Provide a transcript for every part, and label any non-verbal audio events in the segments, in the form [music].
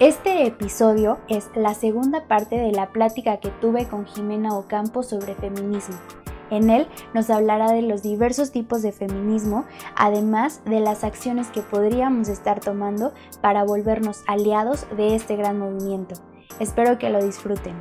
Este episodio es la segunda parte de la plática que tuve con Jimena Ocampo sobre feminismo. En él nos hablará de los diversos tipos de feminismo, además de las acciones que podríamos estar tomando para volvernos aliados de este gran movimiento. Espero que lo disfruten.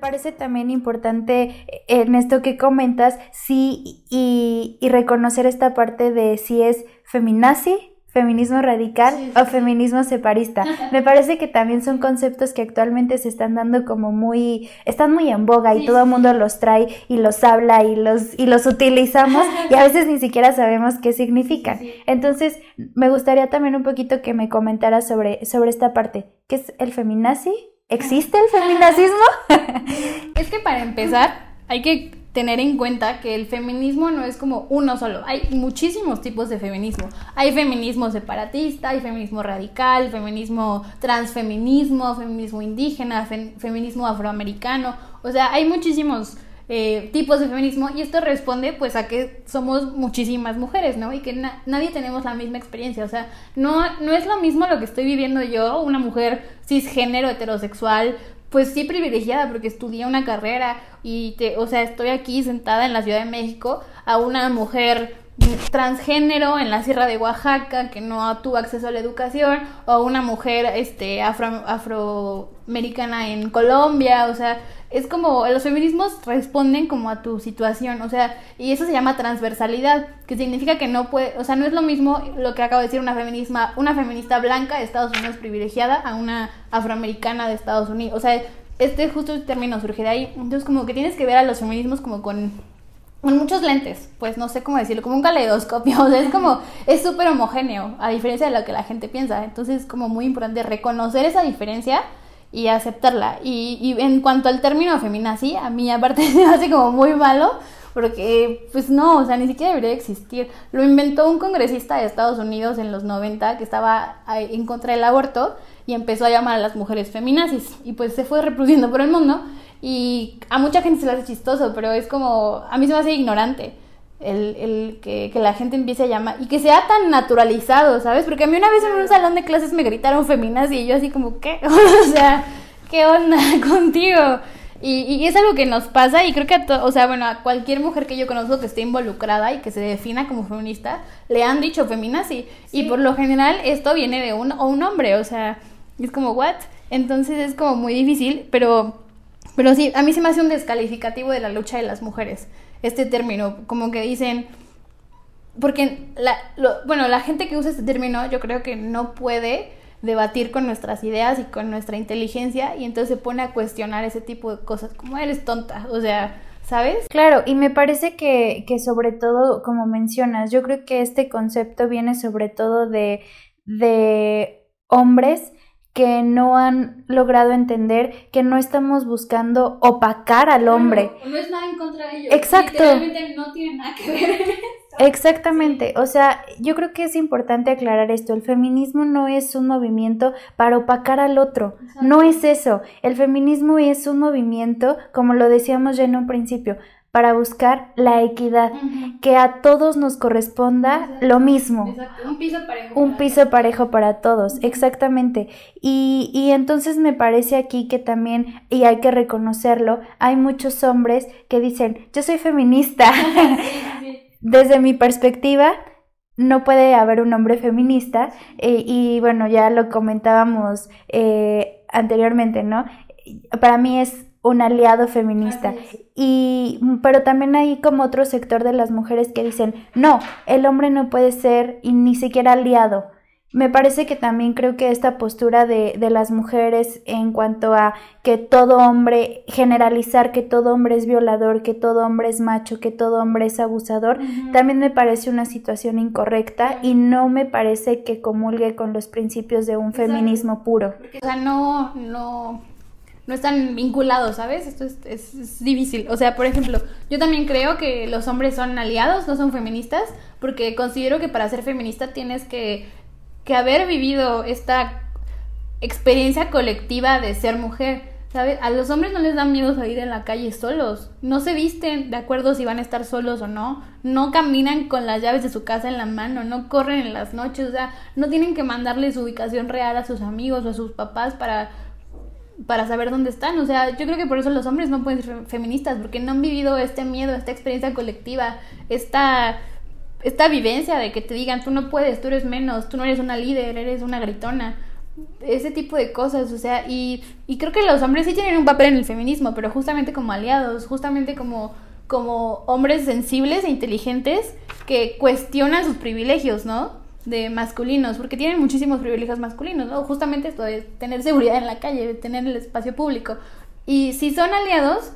Parece también importante eh, en esto que comentas, sí, y, reconocer esta parte de si es feminazi, feminismo radical o feminismo separista. [laughs] Me parece que también son conceptos que actualmente se están dando como muy, están muy en boga y todo el mundo los trae y los habla y los, y los utilizamos [laughs] y a veces ni siquiera sabemos qué significan. Entonces, me gustaría también un poquito que me comentaras sobre, sobre esta parte. ¿Qué es el feminazi? ¿Existe el feminacismo? [laughs] es que para empezar, hay que tener en cuenta que el feminismo no es como uno solo. Hay muchísimos tipos de feminismo. Hay feminismo separatista, hay feminismo radical, feminismo transfeminismo, feminismo indígena, feminismo afroamericano. O sea, hay muchísimos eh, tipos de feminismo y esto responde pues a que somos muchísimas mujeres, ¿no? Y que nadie tenemos la misma experiencia, o sea, no, no es lo mismo lo que estoy viviendo yo, una mujer cisgénero heterosexual, pues sí privilegiada porque estudié una carrera y te, o sea, estoy aquí sentada en la Ciudad de México a una mujer transgénero en la Sierra de Oaxaca que no tuvo acceso a la educación o una mujer este afro, afroamericana en Colombia, o sea, es como los feminismos responden como a tu situación, o sea, y eso se llama transversalidad, que significa que no puede, o sea, no es lo mismo lo que acabo de decir una feminisma, una feminista blanca de Estados Unidos privilegiada a una afroamericana de Estados Unidos, o sea, este justo término surge de ahí, entonces como que tienes que ver a los feminismos como con con muchos lentes, pues no sé cómo decirlo, como un caleidoscopio, [laughs] o sea, es como, es súper homogéneo, a diferencia de lo que la gente piensa, entonces es como muy importante reconocer esa diferencia y aceptarla. Y, y en cuanto al término feminazi, a mí aparte [laughs] me hace como muy malo, porque pues no, o sea, ni siquiera debería existir. Lo inventó un congresista de Estados Unidos en los 90 que estaba en contra del aborto y empezó a llamar a las mujeres feminazis y pues se fue reproduciendo por el mundo y a mucha gente se le hace chistoso, pero es como, a mí se me hace ignorante el, el que, que, la gente empiece a llamar y que sea tan naturalizado, ¿sabes? Porque a mí una vez en un salón de clases me gritaron feminazis y yo así como, ¿qué? [laughs] o sea, ¿qué onda [laughs] contigo? Y, y, es algo que nos pasa y creo que a, o sea, bueno, a cualquier mujer que yo conozco que esté involucrada y que se defina como feminista, le han dicho feminazi. Y por lo general esto viene de un, o un hombre, o sea, es como, ¿what? Entonces es como muy difícil, pero, pero sí, a mí se me hace un descalificativo de la lucha de las mujeres, este término, como que dicen, porque, la, bueno, la gente que usa este término yo creo que no puede debatir con nuestras ideas y con nuestra inteligencia y entonces se pone a cuestionar ese tipo de cosas, como eres tonta, o sea, ¿sabes? Claro, y me parece que, que sobre todo, como mencionas, yo creo que este concepto viene sobre todo de, de hombres que no han logrado entender que no estamos buscando opacar al hombre. no es nada en contra de ellos. Exacto. no tiene nada que ver. Exactamente, o sea, yo creo que es importante aclarar esto, el feminismo no es un movimiento para opacar al otro, no es eso, el feminismo es un movimiento, como lo decíamos ya en un principio, para buscar la equidad, que a todos nos corresponda lo mismo. Un piso parejo. Un piso parejo para todos, exactamente. Y, y entonces me parece aquí que también, y hay que reconocerlo, hay muchos hombres que dicen, yo soy feminista. [laughs] Desde mi perspectiva, no puede haber un hombre feminista, eh, y bueno, ya lo comentábamos eh, anteriormente, ¿no? Para mí es un aliado feminista. Y, pero también hay como otro sector de las mujeres que dicen, no, el hombre no puede ser ni siquiera aliado. Me parece que también creo que esta postura de, de, las mujeres en cuanto a que todo hombre, generalizar que todo hombre es violador, que todo hombre es macho, que todo hombre es abusador, también me parece una situación incorrecta y no me parece que comulgue con los principios de un feminismo puro. o sea, no, no, no están vinculados, ¿sabes? Esto es, difícil. O sea, por ejemplo, yo también creo que los hombres son aliados, no son feministas, porque considero que para ser feminista tienes que, que haber vivido esta experiencia colectiva de ser mujer. ¿Sabes? A los hombres no les da miedo salir en la calle solos. No se visten de acuerdo si van a estar solos o no. No caminan con las llaves de su casa en la mano. No corren en las noches. O sea, no tienen que mandarle su ubicación real a sus amigos o a sus papás para, para saber dónde están. O sea, yo creo que por eso los hombres no pueden ser feministas. Porque no han vivido este miedo, esta experiencia colectiva, esta, esta vivencia de que te digan, tú no puedes, tú eres menos, tú no eres una líder, eres una gritona ese tipo de cosas, o sea, y, y creo que los hombres sí tienen un papel en el feminismo, pero justamente como aliados, justamente como, como hombres sensibles e inteligentes que cuestionan sus privilegios, ¿no? De masculinos, porque tienen muchísimos privilegios masculinos, ¿no? Justamente esto de tener seguridad en la calle, de tener el espacio público. Y si son aliados,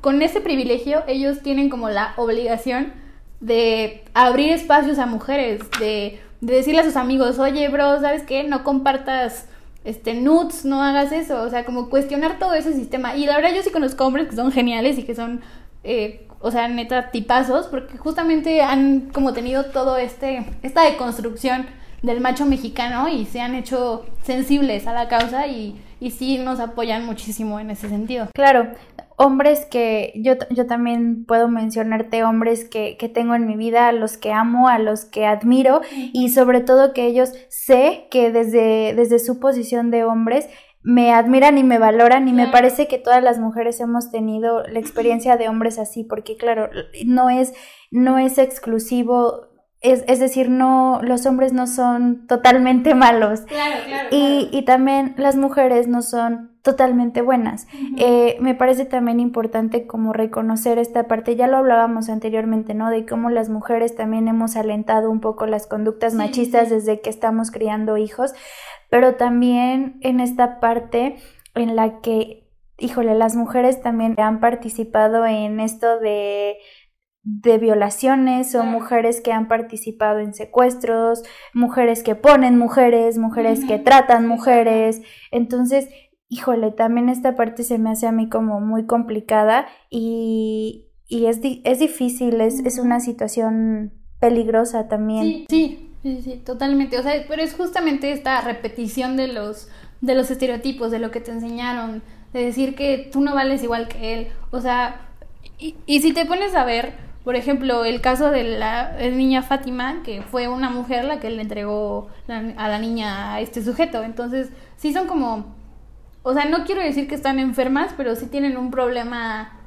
con ese privilegio ellos tienen como la obligación de abrir espacios a mujeres, de de decirle a sus amigos, oye, bro, ¿sabes qué? No compartas este nudes, no hagas eso, o sea, como cuestionar todo ese sistema. Y la verdad yo sí conozco hombres que son geniales y que son, eh, o sea, neta, tipazos, porque justamente han como tenido todo este, esta deconstrucción del macho mexicano y se han hecho sensibles a la causa y, y sí nos apoyan muchísimo en ese sentido. Claro, hombres que yo, yo también puedo mencionarte hombres que, que, tengo en mi vida, a los que amo, a los que admiro y sobre todo que ellos sé que desde, desde su posición de hombres me admiran y me valoran y me parece que todas las mujeres hemos tenido la experiencia de hombres así porque claro, no es, no es exclusivo es, es, decir, no, los hombres no son totalmente malos. Claro, claro, y, y, también las mujeres no son totalmente buenas. eh, me parece también importante como reconocer esta parte, ya lo hablábamos anteriormente, ¿no? De cómo las mujeres también hemos alentado un poco las conductas sí, machistas sí. desde que estamos criando hijos, pero también en esta parte en la que, híjole, las mujeres también han participado en esto de de violaciones o mujeres que han participado en secuestros, mujeres que ponen mujeres, mujeres uh -huh. que tratan mujeres. Entonces, híjole, también esta parte se me hace a mí como muy complicada y, y es, di es difícil, es, es una situación peligrosa también. Sí, sí, sí, sí, totalmente. O sea, pero es justamente esta repetición de los, de los estereotipos, de lo que te enseñaron, de decir que tú no vales igual que él. O sea, y, y si te pones a ver, por ejemplo, el caso de la niña Fátima, que fue una mujer la que le entregó a la niña a este sujeto. Entonces, sí son como, o sea, no quiero decir que están enfermas, pero sí tienen un problema,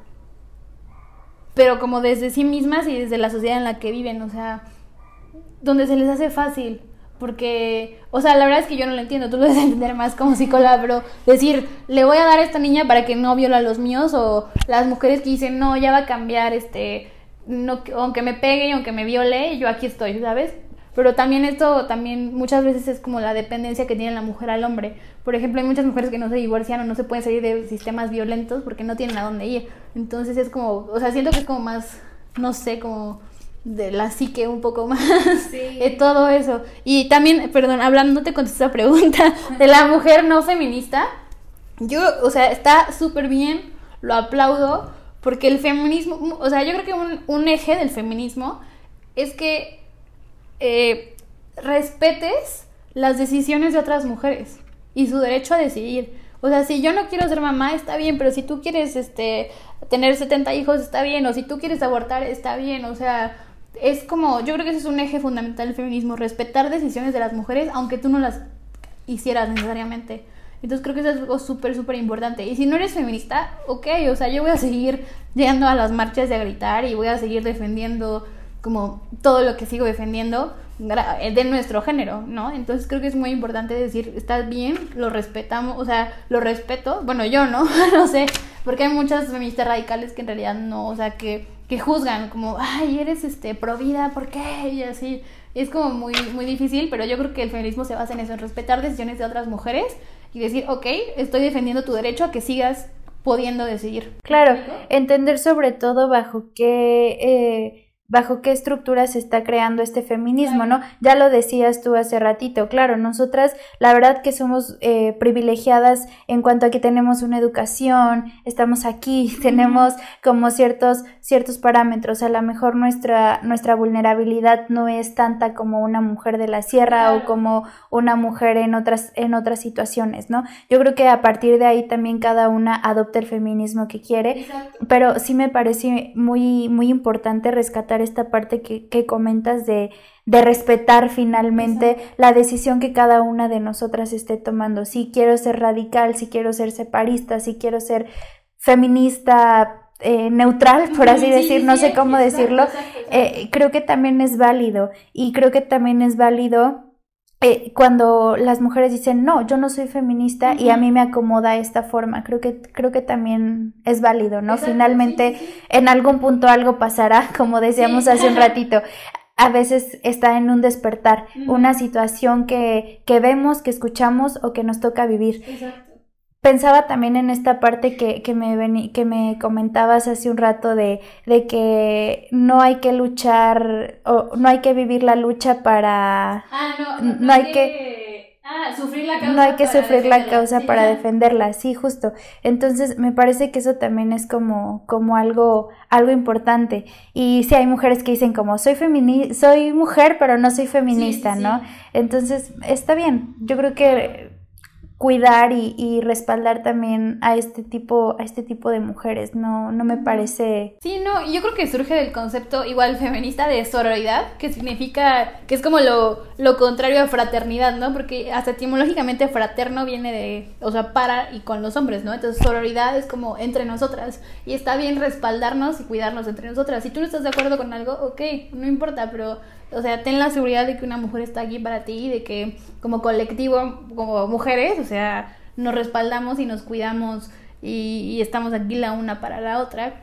pero como desde sí mismas y desde la sociedad en la que viven, o sea, donde se les hace fácil. Porque, o sea, la verdad es que yo no lo entiendo, tú lo debes entender más como psicóloga, pero decir, le voy a dar a esta niña para que no viola a los míos, o las mujeres que dicen, no, ya va a cambiar, este, no, aunque me pegue y aunque me viole, yo aquí estoy, ¿sabes? Pero también esto, también muchas veces es como la dependencia que tiene la mujer al hombre. Por ejemplo, hay muchas mujeres que no se divorcian o no se pueden salir de sistemas violentos porque no tienen a dónde ir. Entonces es como, o sea, siento que es como más, no sé, como de la psique un poco más, sí. de [laughs] todo eso. Y también, perdón, hablando, te contesto esa pregunta de la mujer no feminista. Yo, o sea, está súper bien, lo aplaudo, porque el feminismo, o sea, yo creo que un, un eje del feminismo es que eh, respetes las decisiones de otras mujeres y su derecho a decidir. O sea, si yo no quiero ser mamá, está bien, pero si tú quieres este, tener 70 hijos, está bien, o si tú quieres abortar, está bien, o sea, es como, yo creo que ese es un eje fundamental del feminismo, respetar decisiones de las mujeres, aunque tú no las hicieras necesariamente. Entonces creo que eso es algo súper, súper importante. Y si no eres feminista, ok, o sea, yo voy a seguir llegando a las marchas de gritar y voy a seguir defendiendo como todo lo que sigo defendiendo de nuestro género, ¿no? Entonces creo que es muy importante decir, estás bien, lo respetamos, o sea, lo respeto, bueno, yo no, [laughs] no sé, porque hay muchas feministas radicales que en realidad no, o sea, que, que juzgan como, ay, eres este pro vida, ¿por qué? Y así, es como muy, muy difícil, pero yo creo que el feminismo se basa en eso, en respetar decisiones de otras mujeres y decir, ok, estoy defendiendo tu derecho a que sigas pudiendo decidir. Claro, entender sobre todo bajo qué... Eh bajo qué estructura se está creando este feminismo, ¿no? Ya lo decías tú hace ratito, claro, nosotras la verdad que somos eh, privilegiadas en cuanto a que tenemos una educación, estamos aquí, [laughs] tenemos como ciertos, ciertos parámetros, a lo mejor nuestra, nuestra vulnerabilidad no es tanta como una mujer de la sierra o como una mujer en otras, en otras situaciones, ¿no? Yo creo que a partir de ahí también cada una adopta el feminismo que quiere, pero sí me parece muy, muy importante rescatar esta parte que, comentas de, respetar finalmente la decisión que cada una de nosotras esté tomando. Si quiero ser radical, si quiero ser separista, si quiero ser feminista, eh, neutral, por así decir, no sé cómo decirlo, eh, creo que también es válido. Y creo que también es válido eh, cuando las mujeres dicen, no, yo no soy feminista y a mí me acomoda esta forma, creo que, creo que también es válido, ¿no? Finalmente, en algún punto algo pasará, [laughs] como decíamos hace un ratito. A veces está en un despertar, una situación que, que vemos, que escuchamos o que nos toca vivir. Exacto pensaba también en esta parte que, que, me, que me comentabas hace un rato de, de, que no hay que luchar o no hay que vivir la lucha para... Ah, no, no, hay que... Ah, sufrir la causa no hay que sufrir la causa para defenderla, sí, justo. Entonces, me parece que eso también es como, como algo, algo importante. Y sí, hay mujeres que dicen como, soy soy mujer, pero no soy feminista, ¿no? Entonces, está bien. Yo creo que cuidar y, y, respaldar también a este tipo a este tipo de mujeres no no me parece sí no yo creo que surge del concepto igual feminista de sororidad que significa que es como lo, lo contrario a fraternidad no porque hasta etimológicamente fraterno viene de o sea para y con los hombres no entonces sororidad es como entre nosotras y está bien respaldarnos y cuidarnos entre nosotras. Si tú no estás de acuerdo con algo ok no importa pero o sea, ten la seguridad de que una mujer está aquí para ti, de que como colectivo, como mujeres, o sea, nos respaldamos y nos cuidamos y, estamos aquí la una para la otra,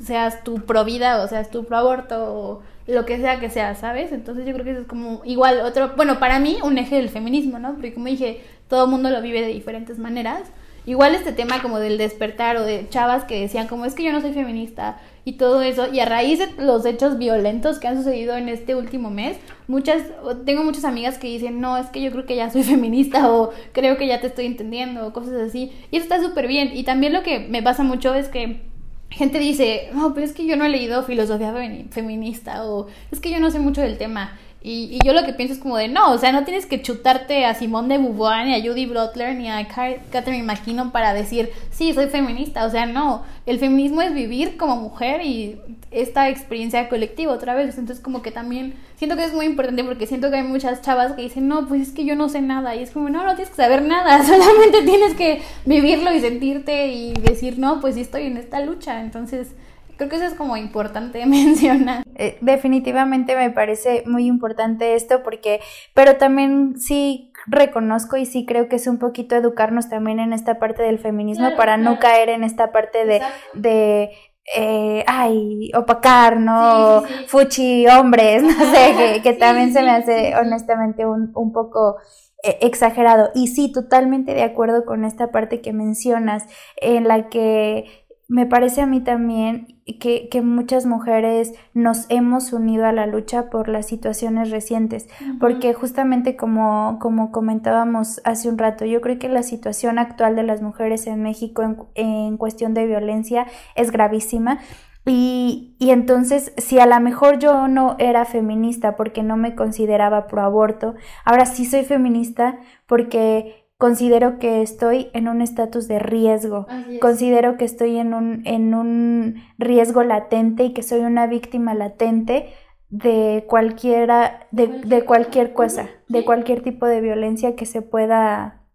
seas tu pro vida o seas tu pro aborto o lo que sea que sea, ¿sabes? Entonces yo creo que eso es como igual otro, bueno, para mí un eje del feminismo, ¿no? Porque como dije, todo el mundo lo vive de diferentes maneras. Igual este tema como del despertar o de chavas que decían como es que yo no soy feminista y todo eso. Y a raíz de los hechos violentos que han sucedido en este último mes, muchas, tengo muchas amigas que dicen, no, es que yo creo que ya soy [laughs] feminista o creo que ya te estoy entendiendo o cosas así. Y eso está súper bien. Y también lo que me pasa mucho es que gente dice, no, pero es que yo no he leído filosofía feminista o es que yo no sé mucho del tema. Y, yo lo que pienso es como de, no, o sea, no tienes que chutarte a Simone de Beauvoir, ni a Judy Butler, ni a Catherine McKinnon para decir, sí, soy feminista. O sea, no, el feminismo es vivir como mujer y esta experiencia colectiva otra vez. Entonces, como que también siento que es muy importante porque siento que hay muchas chavas que dicen, no, pues es que yo no sé nada. Y es como, no, no tienes que saber nada, [laughs] solamente tienes que vivirlo y sentirte y decir, no, pues sí estoy en esta lucha. Entonces, Creo que eso es como importante [laughs] mencionar. Eh, definitivamente me parece muy importante esto porque, pero también sí reconozco y sí creo que es un poquito educarnos también en esta parte del feminismo para no caer en esta parte de, de eh, ay, opacar, ¿no? Fuchi hombres, [laughs] no sé, que, también se me hace honestamente un, un poco eh, exagerado. Y sí, totalmente de acuerdo con esta parte que mencionas, en la que me parece a mí también que, que, muchas mujeres nos hemos unido a la lucha por las situaciones recientes, porque justamente como, como comentábamos hace un rato, yo creo que la situación actual de las mujeres en México en, en cuestión de violencia es gravísima. Y, y, entonces, si a lo mejor yo no era feminista porque no me consideraba pro aborto, ahora sí soy feminista porque considero que estoy en un estatus de riesgo, considero que estoy en un, en un riesgo latente y que soy una víctima latente de cualquiera, de, de cualquier cosa, de cualquier tipo de violencia que se pueda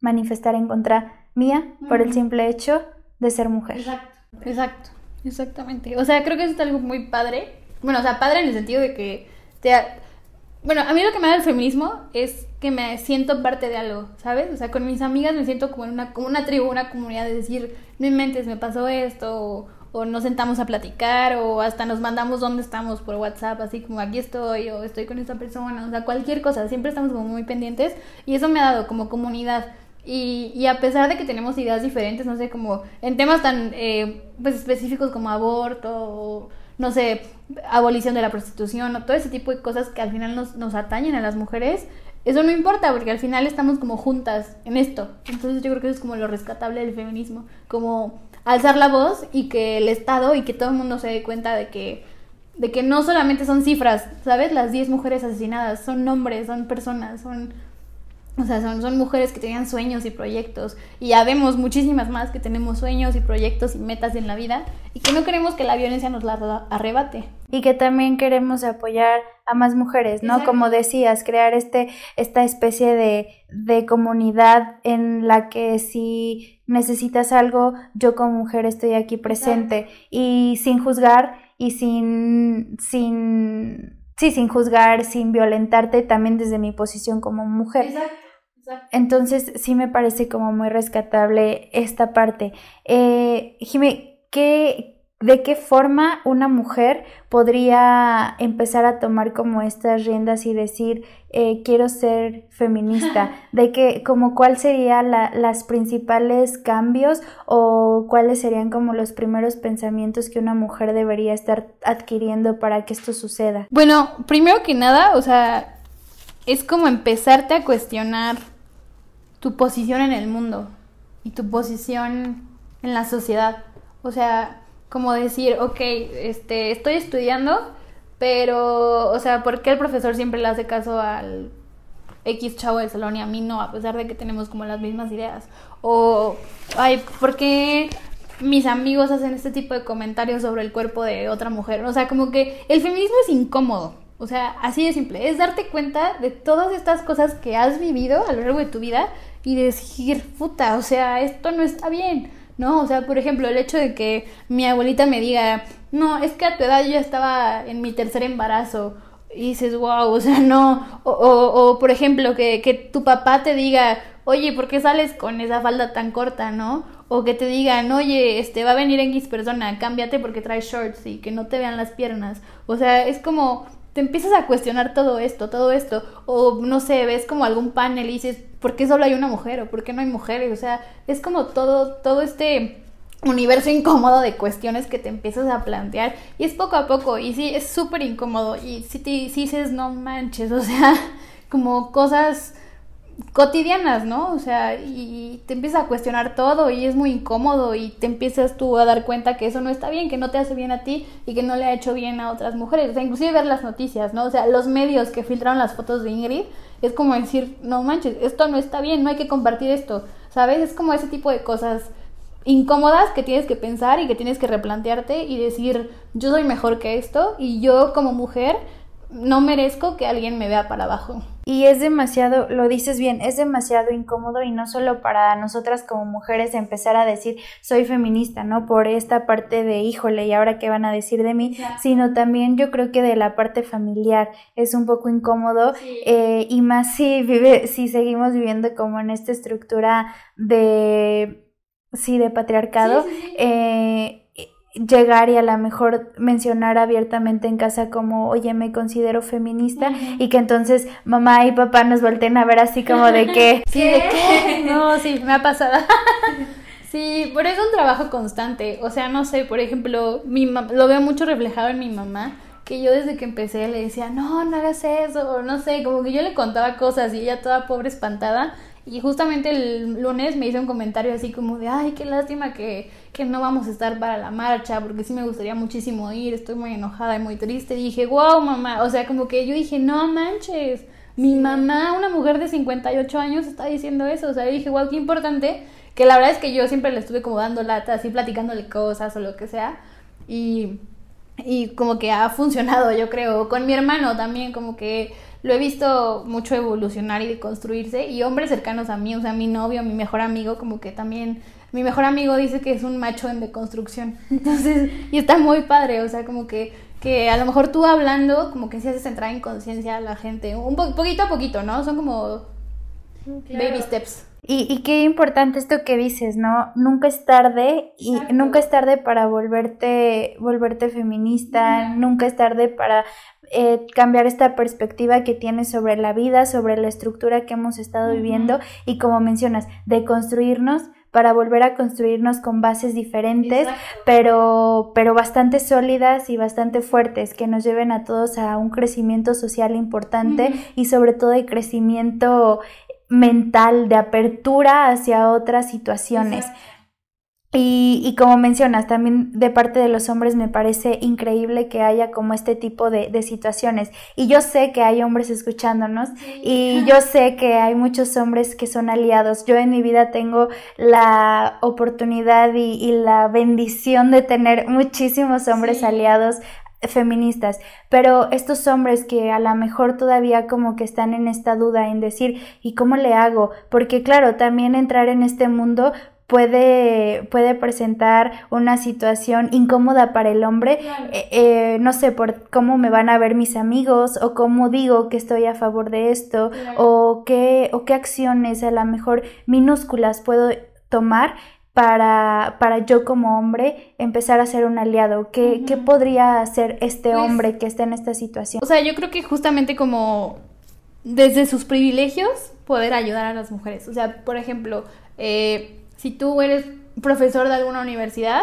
manifestar en contra mía por el simple hecho de ser mujer. Exacto, exacto, exactamente. O sea, creo que eso es algo muy padre. Bueno, o sea, padre en el sentido de que te, bueno, a mí lo que me da el feminismo es que me siento parte de algo, ¿sabes? O sea, con mis amigas me siento como en una, como una tribu, una comunidad de decir, no inventes, me pasó esto, o, nos sentamos a platicar, o hasta nos mandamos dónde estamos por WhatsApp, así como aquí estoy, o estoy con esta persona, o sea, cualquier cosa, siempre estamos como muy pendientes, y eso me ha dado como comunidad. Y, y a pesar de que tenemos ideas diferentes, no sé, como en temas tan eh, pues específicos como aborto o no sé, abolición de la prostitución, o todo ese tipo de cosas que al final nos, nos atañen a las mujeres, eso no importa porque al final estamos como juntas en esto. Entonces yo creo que eso es como lo rescatable del feminismo, como alzar la voz y que el Estado y que todo el mundo se dé cuenta de que de que no solamente son cifras, ¿sabes? Las 10 mujeres asesinadas son nombres, son personas, son o sea, son, son mujeres que tenían sueños y proyectos. Y ya vemos muchísimas más que tenemos sueños y proyectos y metas en la vida y que no queremos que la violencia nos la arrebate. Y que también queremos apoyar a más mujeres, ¿no? Como decías, crear este, esta especie de, de comunidad en la que si necesitas algo, yo como mujer estoy aquí presente y sin juzgar y sin, sin, sí, sin juzgar, sin violentarte también desde mi posición como mujer. Exacto. Entonces sí me parece como muy rescatable esta parte. Eh, Jimé, ¿qué, ¿de qué forma una mujer podría empezar a tomar como estas riendas y decir eh, quiero ser feminista? [laughs] ¿De qué, como cuál serían las principales cambios o cuáles serían como los primeros pensamientos que una mujer debería estar adquiriendo para que esto suceda? Bueno, primero que nada, o sea, es como empezarte a cuestionar tu posición en el mundo y tu posición en la sociedad. O sea, como decir, ok, este, estoy estudiando, pero, o sea, ¿por qué el profesor siempre le hace caso al X chavo del salón y a mí no, a pesar de que tenemos como las mismas ideas? O, ay, ¿por qué mis amigos hacen este tipo de comentarios sobre el cuerpo de otra mujer? O sea, como que el feminismo es incómodo. O sea, así de simple. Es darte cuenta de todas estas cosas que has vivido a lo largo de tu vida y decir, puta, o sea, esto no está bien, ¿no? O sea, por ejemplo, el hecho de que mi abuelita me diga, no, es que a tu edad yo estaba en mi tercer embarazo. Y dices, wow, o sea, no. O, o, por ejemplo, que, que tu papá te diga, oye, ¿por qué sales con esa falda tan corta, no? O que te digan, oye, este, va a venir X persona, cámbiate porque traes shorts y que no te vean las piernas. O sea, es como, te empiezas a cuestionar todo esto, todo esto. O no sé, ves como algún panel y dices, ¿por qué solo hay una mujer? ¿O por qué no hay mujeres? O sea, es como todo, todo este universo incómodo de cuestiones que te empiezas a plantear y es poco a poco y sí, es súper incómodo y si te si dices no manches, o sea, [laughs] como cosas cotidianas, ¿no? O sea, y te empiezas a cuestionar todo y es muy incómodo y te empiezas tú a dar cuenta que eso no está bien, que no te hace bien a ti y que no le ha hecho bien a otras mujeres. O sea, inclusive ver las noticias, ¿no? O sea, los medios que filtraron las fotos de Ingrid es como decir, no manches, esto no está bien, no hay que compartir esto, ¿sabes? Es como ese tipo de cosas incómodas que tienes que pensar y que tienes que replantearte y decir, yo soy mejor que esto y yo como mujer no merezco que alguien me vea para abajo. Y es demasiado, lo dices bien, es demasiado incómodo y no solo para nosotras como mujeres empezar a decir soy feminista, ¿no? Por esta parte de híjole y ahora qué van a decir de mí, sino también yo creo que de la parte familiar es un poco incómodo eh, y más si vive, si seguimos viviendo como en esta estructura de, sí, de patriarcado. eh, llegar y a lo mejor mencionar abiertamente en casa como, oye, me considero feminista y que entonces mamá y papá nos volteen a ver así como de que... [laughs] Sí, de qué. No, sí, me ha pasado. [laughs] sí, por eso es un trabajo constante. O sea, no sé, por ejemplo, mi lo veo mucho reflejado en mi mamá que yo desde que empecé le decía, no, no hagas eso, o no sé, como que yo le contaba cosas y ella toda pobre espantada. Y justamente el lunes me hizo un comentario así como de, ay, qué lástima que, que no vamos a estar para la marcha, porque sí me gustaría muchísimo ir, estoy muy enojada y muy triste. Y dije, wow, mamá, o sea, como que yo dije, no manches, mi mamá, una mujer de 58 años, está diciendo eso. O sea, yo dije, wow, qué importante, que la verdad es que yo siempre le estuve como dando lata, así platicándole cosas o lo que sea. Y, y como que ha funcionado, yo creo, con mi hermano también, como que lo he visto mucho evolucionar y construirse y hombres cercanos a mí, o sea, mi novio, mi mejor amigo, como que también mi mejor amigo dice que es un macho en deconstrucción. [laughs] Entonces, y está muy padre, o sea, como que que a lo mejor tú hablando, como que si haces entrar en conciencia a la gente, un poquito a poquito, ¿no? Son como baby steps. Y, y, qué importante esto que dices, ¿no? Nunca es tarde y nunca es tarde para volverte, volverte feminista, nunca es tarde para eh, cambiar esta perspectiva que tienes sobre la vida, sobre la estructura que hemos estado viviendo y como mencionas, de construirnos para volver a construirnos con bases diferentes, pero, pero bastante sólidas y bastante fuertes, que nos lleven a todos a un crecimiento social importante y sobre todo de crecimiento mental, de apertura hacia otras situaciones. Y, y, como mencionas, también de parte de los hombres me parece increíble que haya como este tipo de, de situaciones. Y yo sé que hay hombres escuchándonos y yo [laughs] sé que hay muchos hombres que son aliados. Yo en mi vida tengo la oportunidad y, y la bendición de tener muchísimos hombres aliados feministas, pero estos hombres que a lo mejor todavía como que están en esta duda en decir, ¿y cómo le hago? Porque claro, también entrar en este mundo puede, puede presentar una situación incómoda para el hombre, eh, eh, no sé, por cómo me van a ver mis amigos o cómo digo que estoy a favor de esto o, qué, o qué acciones a lo mejor minúsculas puedo tomar para, para yo como hombre empezar a ser un aliado? ¿Qué, ¿qué podría hacer este pues hombre que está en esta situación? O sea, yo creo que justamente como desde sus privilegios poder ayudar a las mujeres. O sea, por ejemplo, eh, si tú eres profesor de alguna universidad,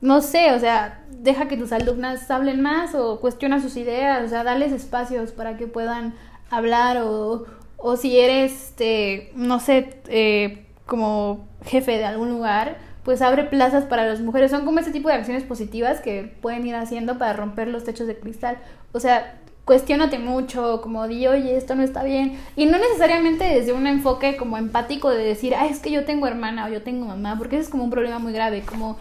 no sé, o sea, deja que tus alumnas hablen más o cuestiona sus ideas, o sea, dales espacios para que puedan hablar o, o si eres, este, no sé, eh, como jefe de algún lugar, pues abre plazas para las mujeres. Son como ese tipo de acciones positivas que pueden ir haciendo para romper los techos de cristal. O sea, cuestionate mucho, como di, oye, esto no está bien. Y no necesariamente desde un enfoque como empático de decir, ah, es que yo tengo hermana o yo tengo mamá, porque eso es como un problema muy grave, como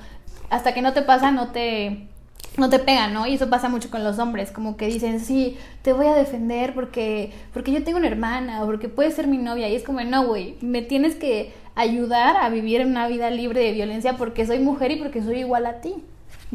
hasta que no te pasa, no te no te pegan, ¿no? Y eso pasa mucho con los hombres, como que dicen, sí, te voy a defender porque, porque yo tengo una hermana o porque puede ser mi novia. Y es como, no, güey, me tienes que ayudar a vivir una vida libre de violencia porque soy mujer y porque soy igual a ti.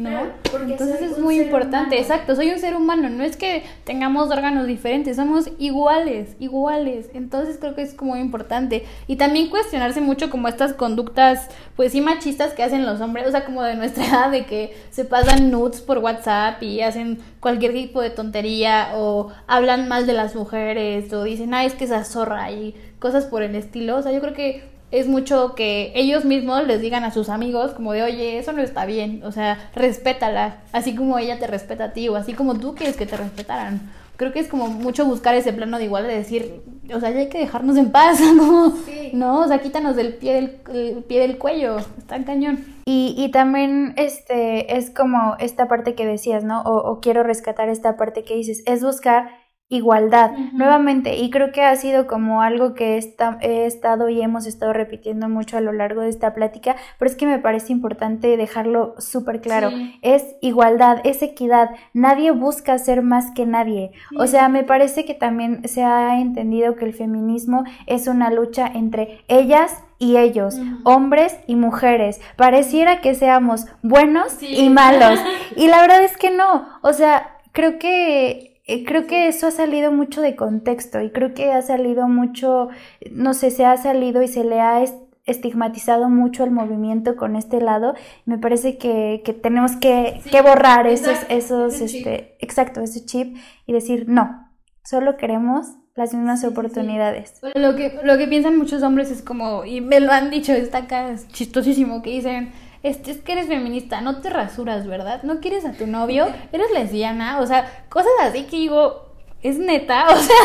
¿No? Entonces es muy importante, exacto, soy un ser humano, no es que tengamos órganos diferentes, somos iguales, iguales, entonces creo que es como muy importante. Y también cuestionarse mucho como estas conductas, pues sí machistas que hacen los hombres, o sea, como de nuestra edad, de que se pasan nudes por WhatsApp y hacen cualquier tipo de tontería o hablan mal de las mujeres o dicen, ah, es que esa zorra y cosas por el estilo, o sea, yo creo que es mucho que ellos mismos les digan a sus amigos como de, oye, eso no está bien, o sea, respétala, así como ella te respeta a ti o así como tú quieres que te respetaran. Creo que es como mucho buscar ese plano de igual de decir, o sea, ya hay que dejarnos en paz, [laughs] como, no, o sea, quítanos del pie del, pie del cuello, está en cañón. Y, y también este es como esta parte que decías, ¿no? O, o quiero rescatar esta parte que dices, es buscar igualdad, nuevamente, y creo que ha sido como algo que he estado y hemos estado repitiendo mucho a lo largo de esta plática, pero es que me parece importante dejarlo súper claro, es igualdad, es equidad, nadie busca ser más que nadie, o sea, me parece que también se ha entendido que el feminismo es una lucha entre ellas, y ellos, hombres y mujeres. Pareciera que seamos buenos y malos. [laughs] Y la verdad es que no. O sea, creo que creo que eso ha salido mucho de contexto y creo que ha salido mucho, no sé, se ha salido y se le ha estigmatizado mucho el movimiento con este lado. Me parece que, que tenemos que, que borrar esos, esos, este, exacto, ese chip y decir, no, solo queremos las mismas oportunidades. Lo que, lo que piensan muchos hombres es como, y me lo han dicho, está acá chistosísimo, que dicen, este, es que eres feminista, no te rasuras, ¿verdad? ¿No quieres a tu novio? ¿Eres lesbiana? O sea, cosas así que digo, es neta, [laughs] o sea,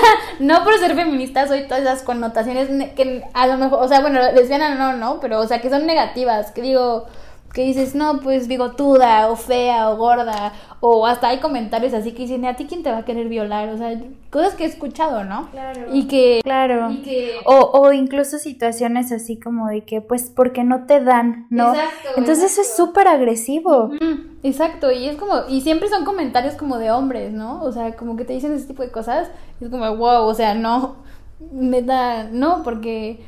no por ser feminista soy todas esas connotaciones que a lo mejor, o sea, bueno, lesbiana no, no, pero o sea, que son negativas, que digo, que dices, no, pues bigotuda, o fea, o gorda, o hasta hay comentarios así que dicen, ¿a ti quién te va a querer violar? O sea, cosas que he escuchado, ¿no? Claro. Y que... Claro. Y que... O, o incluso situaciones así como de que, pues, porque no te dan, ¿no? Exacto. Entonces eso es súper agresivo. Exacto, y es como, y siempre son comentarios como de hombres, ¿no? O sea, como que te dicen ese tipo de cosas, y es como, wow, o sea, no, me da, no, porque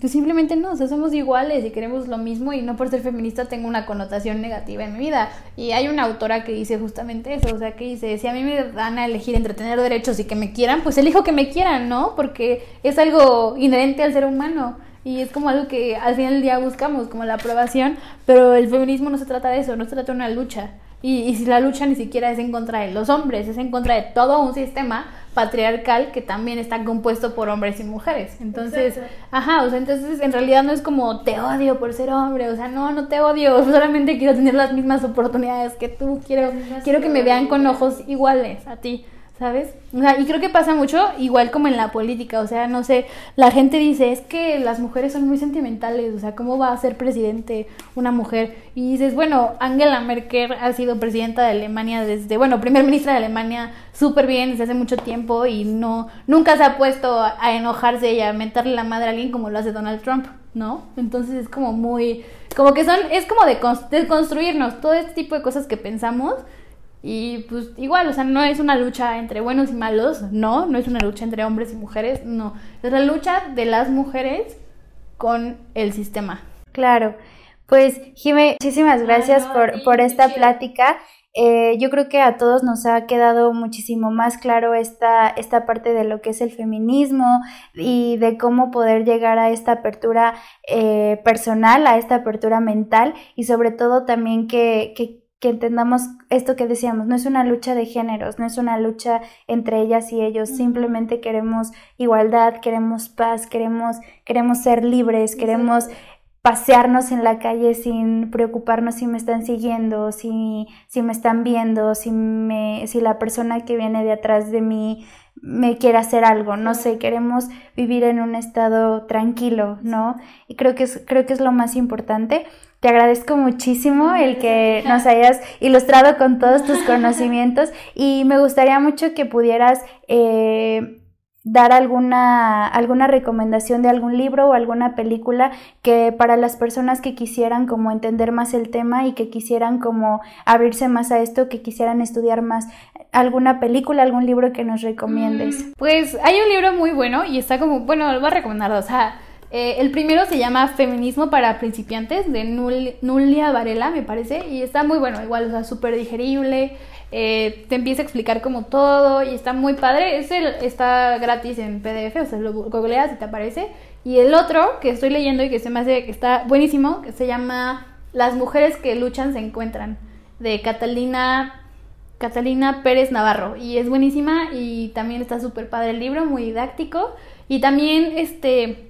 pues simplemente no, o sea, somos iguales y queremos lo mismo y no por ser feminista tengo una connotación negativa en mi vida. Y hay una autora que dice justamente eso, o sea, que dice, si a mí me dan a elegir entre tener derechos y que me quieran, pues elijo que me quieran, ¿no? Porque es algo inherente al ser humano y es como algo que al final del día buscamos, como la aprobación, pero el feminismo no se trata de eso, no se trata de una lucha. Y, y si la lucha ni siquiera es en contra de los hombres, es en contra de todo un sistema patriarcal que también está compuesto por hombres y mujeres. Entonces, ajá, o sea, entonces en realidad no es como te odio por ser hombre, o sea, no, no te odio, [laughs] solamente quiero tener las mismas oportunidades que tú, quiero, quiero que me vean con ojos iguales a ti. ¿Sabes? O sea, y creo que pasa mucho igual como en la política, o sea, no sé, la gente dice, es que las mujeres son muy sentimentales, o sea, ¿cómo va a ser presidente una mujer? Y dices, bueno, Angela Merkel ha sido presidenta de Alemania desde, bueno, primer ministra de Alemania súper bien desde hace mucho tiempo y no, nunca se ha puesto a enojarse y a mentarle la madre a alguien como lo hace Donald Trump, ¿no? Entonces es como muy, como que son, es como de, de construirnos todo este tipo de cosas que pensamos y pues igual, o sea, no es una lucha entre buenos y malos, no, no es una lucha entre hombres y mujeres, no, es la lucha de las mujeres con el sistema. Claro, pues Jime, muchísimas gracias por, por esta plática. Eh, yo creo que a todos nos ha quedado muchísimo más claro esta, esta parte de lo que es el feminismo y de cómo poder llegar a esta apertura eh, personal, a esta apertura mental y sobre todo también que, que que entendamos esto que decíamos, no es una lucha de géneros, no es una lucha entre ellas y ellos, simplemente queremos igualdad, queremos paz, queremos, queremos ser libres, queremos pasearnos en la calle sin preocuparnos si me están siguiendo, si, si me están viendo, si, me, si la persona que viene de atrás de mí me quiere hacer algo, no sé, queremos vivir en un estado tranquilo, ¿no? Y creo que es, creo que es lo más importante. Te agradezco muchísimo el que nos hayas ilustrado con todos tus conocimientos [laughs] y me gustaría mucho que pudieras eh, dar alguna, alguna recomendación de algún libro o alguna película que para las personas que quisieran como entender más el tema y que quisieran como abrirse más a esto, que quisieran estudiar más, alguna película, algún libro que nos recomiendes. Mm, pues hay un libro muy bueno y está como, bueno, lo voy a recomendar, o sea, eh, el primero se llama Feminismo para principiantes de Nulia Varela, me parece, y está muy bueno, igual, o sea, súper digerible, eh, te empieza a explicar como todo y está muy padre. Ese está gratis en PDF, o sea, lo googleas y te aparece. Y el otro que estoy leyendo y que se me hace que está buenísimo, que se llama Las mujeres que luchan se encuentran, de Catalina Catalina Pérez Navarro y es buenísima y también está súper padre el libro, muy didáctico y también este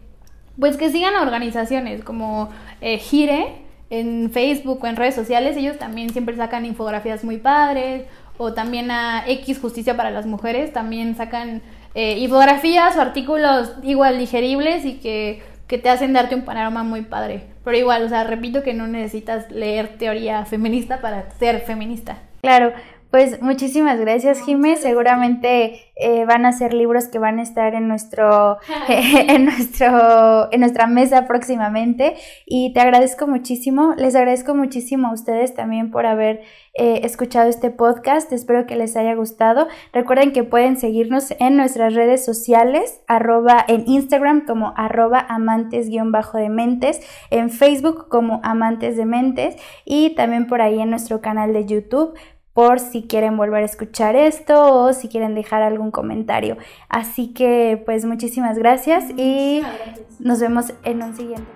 pues que sigan organizaciones como eh, Gire en Facebook o en redes sociales, ellos también siempre sacan infografías muy padres o también a X Justicia para las Mujeres también sacan eh, infografías o artículos igual digeribles y que, que te hacen darte un panorama muy padre. Pero igual, o sea, repito que no necesitas leer teoría feminista para ser feminista. Claro, pues muchísimas gracias, Jimé. Seguramente eh, van a ser libros que van a estar en nuestro, [laughs] [laughs] en nuestro, en nuestra mesa próximamente. Y te agradezco muchísimo. Les agradezco muchísimo a ustedes también por haber eh, escuchado este podcast. Espero que les haya gustado. Recuerden que pueden seguirnos en nuestras redes sociales, arroba en Instagram como arroba amantes-de mentes, en Facebook como amantes de mentes y también por ahí en nuestro canal de YouTube por si quieren volver a escuchar esto o si quieren dejar algún comentario. Así que pues muchísimas gracias y nos vemos en un siguiente.